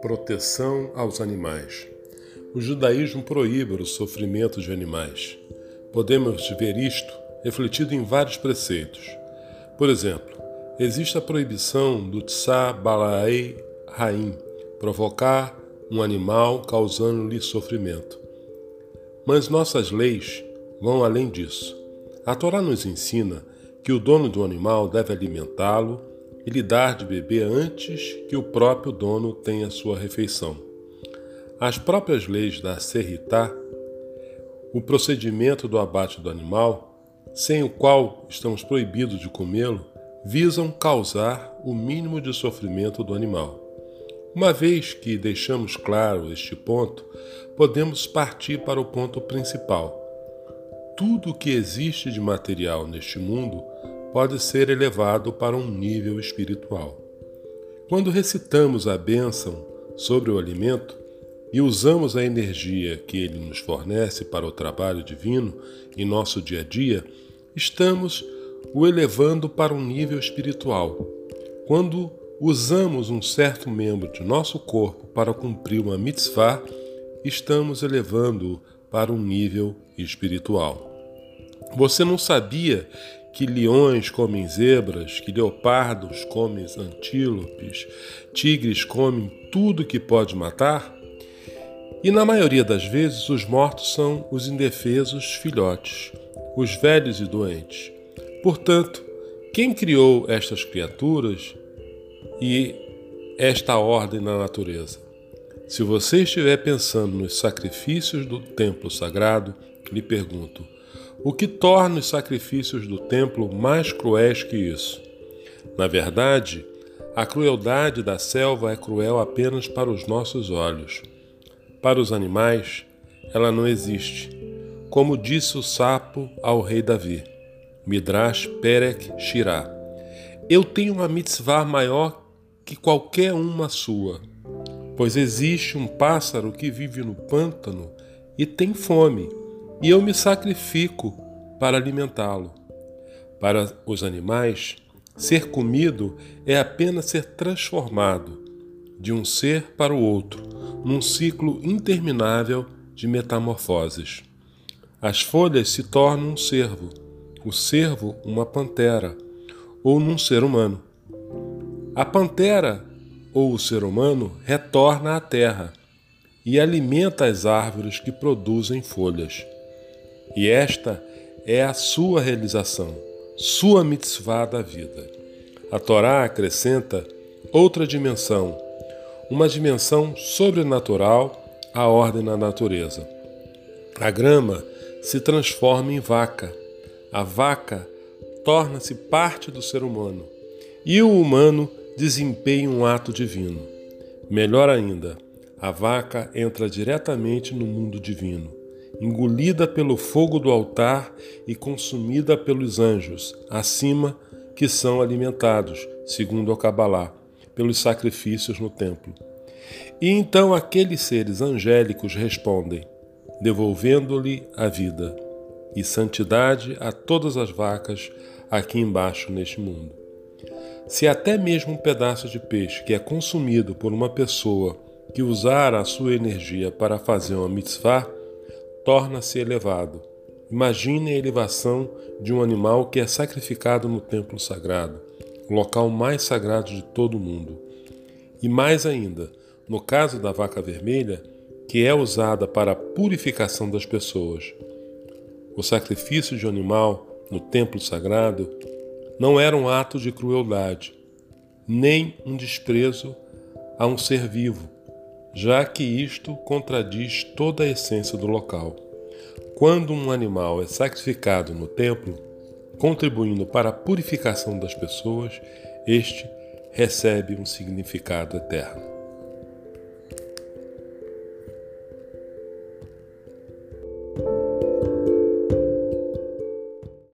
Proteção aos animais. O judaísmo proíbe o sofrimento de animais. Podemos ver isto refletido em vários preceitos. Por exemplo, existe a proibição do tsá balaei raim, provocar um animal causando-lhe sofrimento. Mas nossas leis vão além disso. A Torá nos ensina que o dono do animal deve alimentá-lo e lhe dar de beber antes que o próprio dono tenha sua refeição. As próprias leis da Serritá, o procedimento do abate do animal, sem o qual estamos proibidos de comê-lo, visam causar o mínimo de sofrimento do animal. Uma vez que deixamos claro este ponto, podemos partir para o ponto principal. Tudo o que existe de material neste mundo pode ser elevado para um nível espiritual. Quando recitamos a bênção sobre o alimento e usamos a energia que ele nos fornece para o trabalho divino em nosso dia a dia, estamos o elevando para um nível espiritual. Quando usamos um certo membro de nosso corpo para cumprir uma mitzvah, estamos elevando-o para um nível espiritual. Você não sabia que leões comem zebras, que leopardos comem antílopes, tigres comem tudo que pode matar? E na maioria das vezes os mortos são os indefesos filhotes, os velhos e doentes. Portanto, quem criou estas criaturas e esta ordem na natureza. Se você estiver pensando nos sacrifícios do templo sagrado, lhe pergunto: o que torna os sacrifícios do templo mais cruéis que isso? Na verdade, a crueldade da selva é cruel apenas para os nossos olhos. Para os animais, ela não existe. Como disse o sapo ao rei Davi, Midrash Perek Shirah: Eu tenho uma mitzvah maior que qualquer uma sua. Pois existe um pássaro que vive no pântano e tem fome, e eu me sacrifico para alimentá-lo. Para os animais, ser comido é apenas ser transformado de um ser para o outro, num ciclo interminável de metamorfoses. As folhas se tornam um cervo, o cervo uma pantera, ou num ser humano. A pantera, ou o ser humano, retorna à terra e alimenta as árvores que produzem folhas. E esta é a sua realização, sua mitzvah da vida. A Torá acrescenta outra dimensão, uma dimensão sobrenatural à ordem na natureza. A grama se transforma em vaca. A vaca torna-se parte do ser humano. E o humano desempenha um ato divino. Melhor ainda, a vaca entra diretamente no mundo divino, engolida pelo fogo do altar e consumida pelos anjos, acima que são alimentados, segundo o Kabbalah, pelos sacrifícios no templo. E então aqueles seres angélicos respondem, devolvendo-lhe a vida e santidade a todas as vacas aqui embaixo neste mundo. Se até mesmo um pedaço de peixe que é consumido por uma pessoa que usar a sua energia para fazer uma mitzvah, torna-se elevado. Imagine a elevação de um animal que é sacrificado no templo sagrado, o local mais sagrado de todo o mundo. E mais ainda, no caso da vaca vermelha, que é usada para a purificação das pessoas. O sacrifício de um animal no templo sagrado não era um ato de crueldade, nem um desprezo a um ser vivo, já que isto contradiz toda a essência do local. Quando um animal é sacrificado no templo, contribuindo para a purificação das pessoas, este recebe um significado eterno.